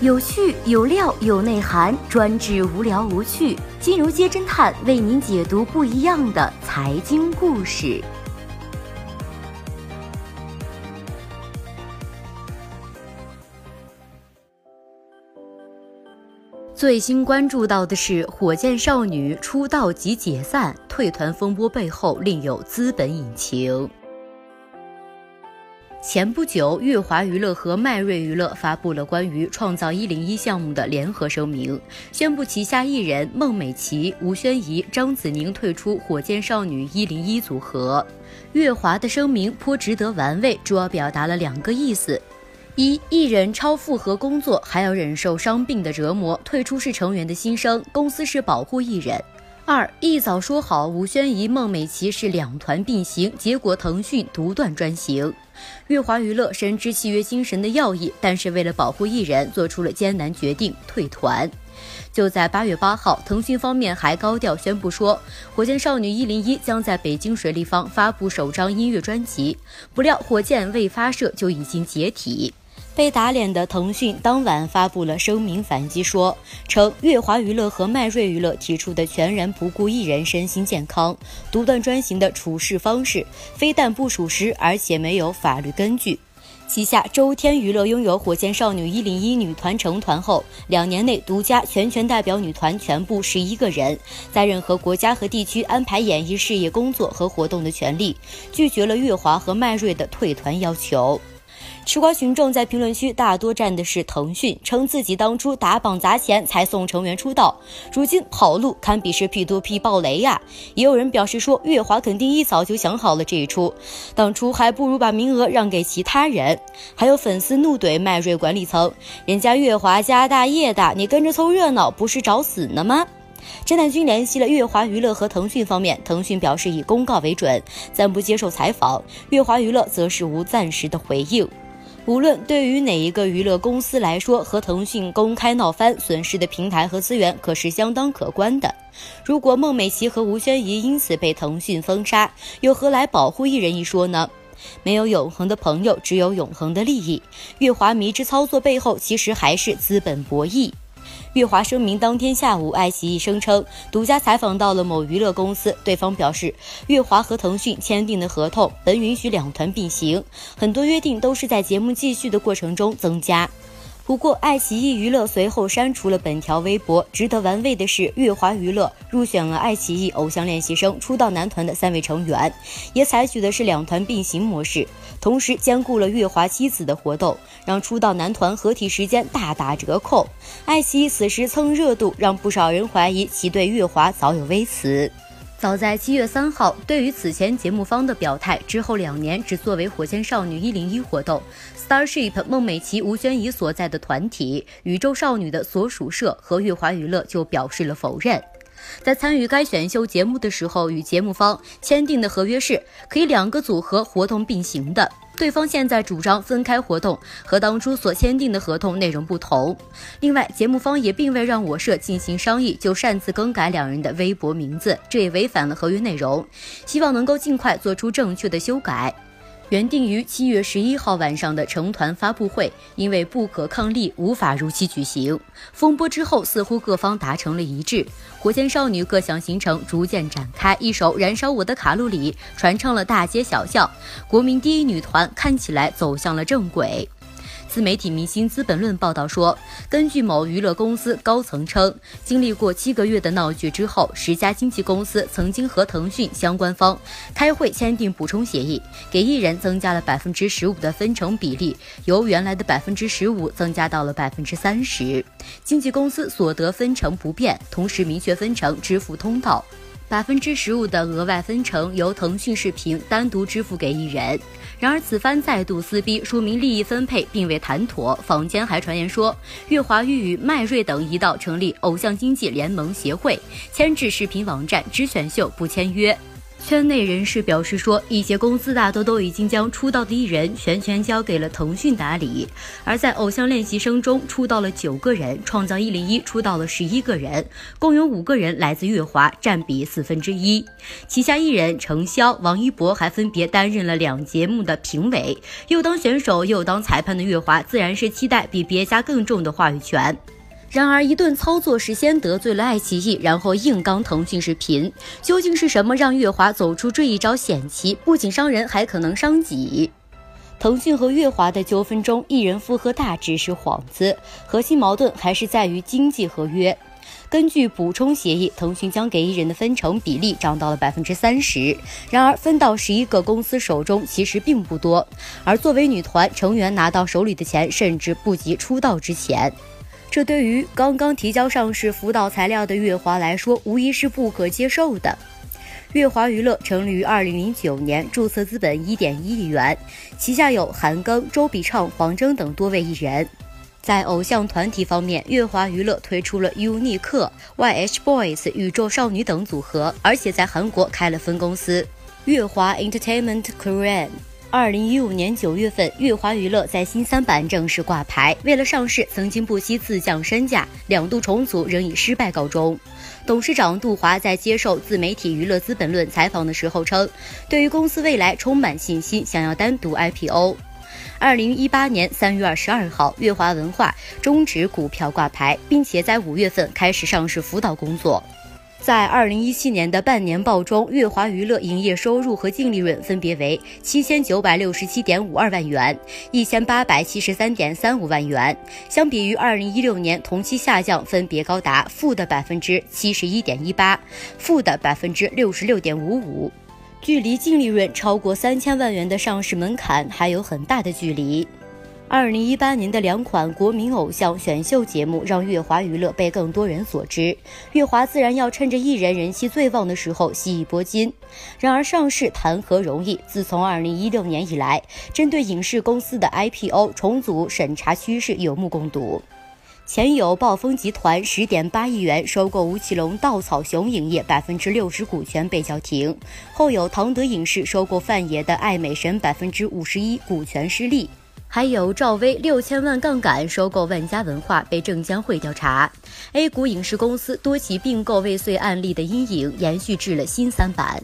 有趣有料有内涵，专治无聊无趣。金融街侦探为您解读不一样的财经故事。最新关注到的是火箭少女出道即解散，退团风波背后另有资本隐情。前不久，乐华娱乐和迈瑞娱乐发布了关于创造一零一项目的联合声明，宣布旗下艺人孟美岐、吴宣仪、张子宁退出火箭少女一零一组合。乐华的声明颇值得玩味，主要表达了两个意思。一艺人超负荷工作，还要忍受伤病的折磨，退出是成员的心声，公司是保护艺人。二一早说好吴宣仪、孟美岐是两团并行，结果腾讯独断专行。乐华娱乐深知契约精神的要义，但是为了保护艺人，做出了艰难决定退团。就在八月八号，腾讯方面还高调宣布说，火箭少女一零一将在北京水立方发布首张音乐专辑。不料火箭未发射就已经解体。被打脸的腾讯当晚发布了声明反击，说称乐华娱乐和迈瑞娱乐提出的全然不顾艺人身心健康、独断专行的处事方式，非但不属实，而且没有法律根据。旗下周天娱乐拥有火箭少女一零一女团成团后，两年内独家全权代表女团全部十一个人，在任何国家和地区安排演艺事业工作和活动的权利，拒绝了乐华和迈瑞的退团要求。吃瓜群众在评论区大多站的是腾讯，称自己当初打榜砸钱才送成员出道，如今跑路堪比是 P2P 爆雷呀。也有人表示说，乐华肯定一早就想好了这一出，当初还不如把名额让给其他人。还有粉丝怒怼迈瑞管理层，人家乐华家大业大，你跟着凑热闹不是找死呢吗？侦探君联系了乐华娱乐和腾讯方面，腾讯表示以公告为准，暂不接受采访；乐华娱乐则是无暂时的回应。无论对于哪一个娱乐公司来说，和腾讯公开闹翻，损失的平台和资源可是相当可观的。如果孟美岐和吴宣仪因此被腾讯封杀，又何来保护艺人一说呢？没有永恒的朋友，只有永恒的利益。月华迷之操作背后，其实还是资本博弈。乐华声明当天下午，爱奇艺声称独家采访到了某娱乐公司，对方表示，乐华和腾讯签订的合同本允许两团并行，很多约定都是在节目继续的过程中增加。不过，爱奇艺娱乐随后删除了本条微博。值得玩味的是，乐华娱乐入选了爱奇艺偶像练习生出道男团的三位成员，也采取的是两团并行模式，同时兼顾了乐华妻子的活动，让出道男团合体时间大打折扣。爱奇艺此时蹭热度，让不少人怀疑其对乐华早有微词。早在七月三号，对于此前节目方的表态，之后两年只作为火箭少女一零一活动，Starship 孟美岐、吴宣仪所在的团体宇宙少女的所属社和月华娱乐就表示了否认。在参与该选秀节目的时候，与节目方签订的合约是可以两个组合活动并行的。对方现在主张分开活动，和当初所签订的合同内容不同。另外，节目方也并未让我社进行商议，就擅自更改两人的微博名字，这也违反了合约内容。希望能够尽快做出正确的修改。原定于七月十一号晚上的成团发布会，因为不可抗力无法如期举行。风波之后，似乎各方达成了一致，火箭少女各项行程逐渐展开，一首《燃烧我的卡路里》传唱了大街小巷，国民第一女团看起来走向了正轨。自媒体明星资本论报道说，根据某娱乐公司高层称，经历过七个月的闹剧之后，十家经纪公司曾经和腾讯相关方开会签订补充协议，给艺人增加了百分之十五的分成比例，由原来的百分之十五增加到了百分之三十，经纪公司所得分成不变，同时明确分成支付通道。百分之十五的额外分成由腾讯视频单独支付给艺人。然而此番再度撕逼，说明利益分配并未谈妥。坊间还传言说，乐华欲与迈瑞等一道成立偶像经济联盟协会，牵制视频网站只选秀不签约。圈内人士表示说，一些公司大多都已经将出道的艺人全权交给了腾讯打理。而在偶像练习生中出道了九个人，创造一零一出道了十一个人，共有五个人来自乐华，占比四分之一。旗下艺人程潇、王一博还分别担任了两节目的评委，又当选手又当裁判的乐华，自然是期待比别家更重的话语权。然而，一顿操作是先得罪了爱奇艺，然后硬刚腾讯视频，究竟是什么让乐华走出这一招险棋？不仅伤人，还可能伤己。腾讯和乐华的纠纷中，艺人复合大只是幌子，核心矛盾还是在于经济合约。根据补充协议，腾讯将给艺人的分成比例涨到了百分之三十，然而分到十一个公司手中其实并不多，而作为女团成员拿到手里的钱甚至不及出道之前。这对于刚刚提交上市辅导材料的乐华来说，无疑是不可接受的。乐华娱乐成立于二零零九年，注册资本一点一亿元，旗下有韩庚、周笔畅、黄峥等多位艺人。在偶像团体方面，乐华娱乐推出了 UNIQ、YH Boys、宇宙少女等组合，而且在韩国开了分公司——乐华 Entertainment Korean。二零一五年九月份，乐华娱乐在新三板正式挂牌。为了上市，曾经不惜自降身价，两度重组仍以失败告终。董事长杜华在接受自媒体娱乐资本论采访的时候称，对于公司未来充满信心，想要单独 IPO。二零一八年三月二十二号，乐华文化终止股票挂牌，并且在五月份开始上市辅导工作。在二零一七年的半年报中，乐华娱乐营业收入和净利润分别为七千九百六十七点五二万元、一千八百七十三点三五万元，相比于二零一六年同期下降分别高达负的百分之七十一点一八、负的百分之六十六点五五，距离净利润超过三千万元的上市门槛还有很大的距离。二零一八年的两款国民偶像选秀节目让乐华娱乐被更多人所知，乐华自然要趁着艺人人气最旺的时候吸一波金。然而上市谈何容易？自从二零一六年以来，针对影视公司的 IPO 重组审查趋势有目共睹。前有暴风集团十点八亿元收购吴奇隆稻草熊影业百分之六十股权被叫停，后有唐德影视收购范爷的爱美神百分之五十一股权失利。还有赵薇六千万杠杆收购万家文化被证监会调查，A 股影视公司多起并购未遂案例的阴影延续至了新三板，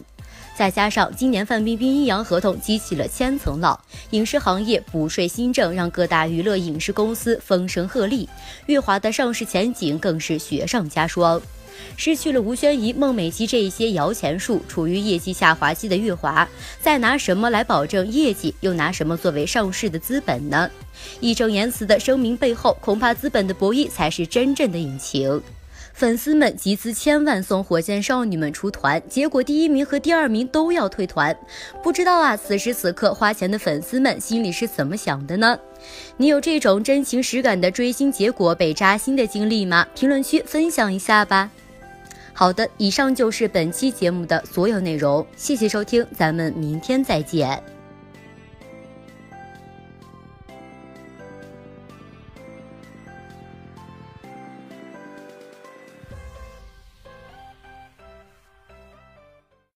再加上今年范冰冰阴阳合同激起了千层浪，影视行业补税新政让各大娱乐影视公司风声鹤唳，乐华的上市前景更是雪上加霜。失去了吴宣仪、孟美岐这一些摇钱树，处于业绩下滑期的乐华，再拿什么来保证业绩？又拿什么作为上市的资本呢？义正言辞的声明背后，恐怕资本的博弈才是真正的引擎。粉丝们集资千万送火箭少女们出团，结果第一名和第二名都要退团。不知道啊，此时此刻花钱的粉丝们心里是怎么想的呢？你有这种真情实感的追星，结果被扎心的经历吗？评论区分享一下吧。好的，以上就是本期节目的所有内容，谢谢收听，咱们明天再见。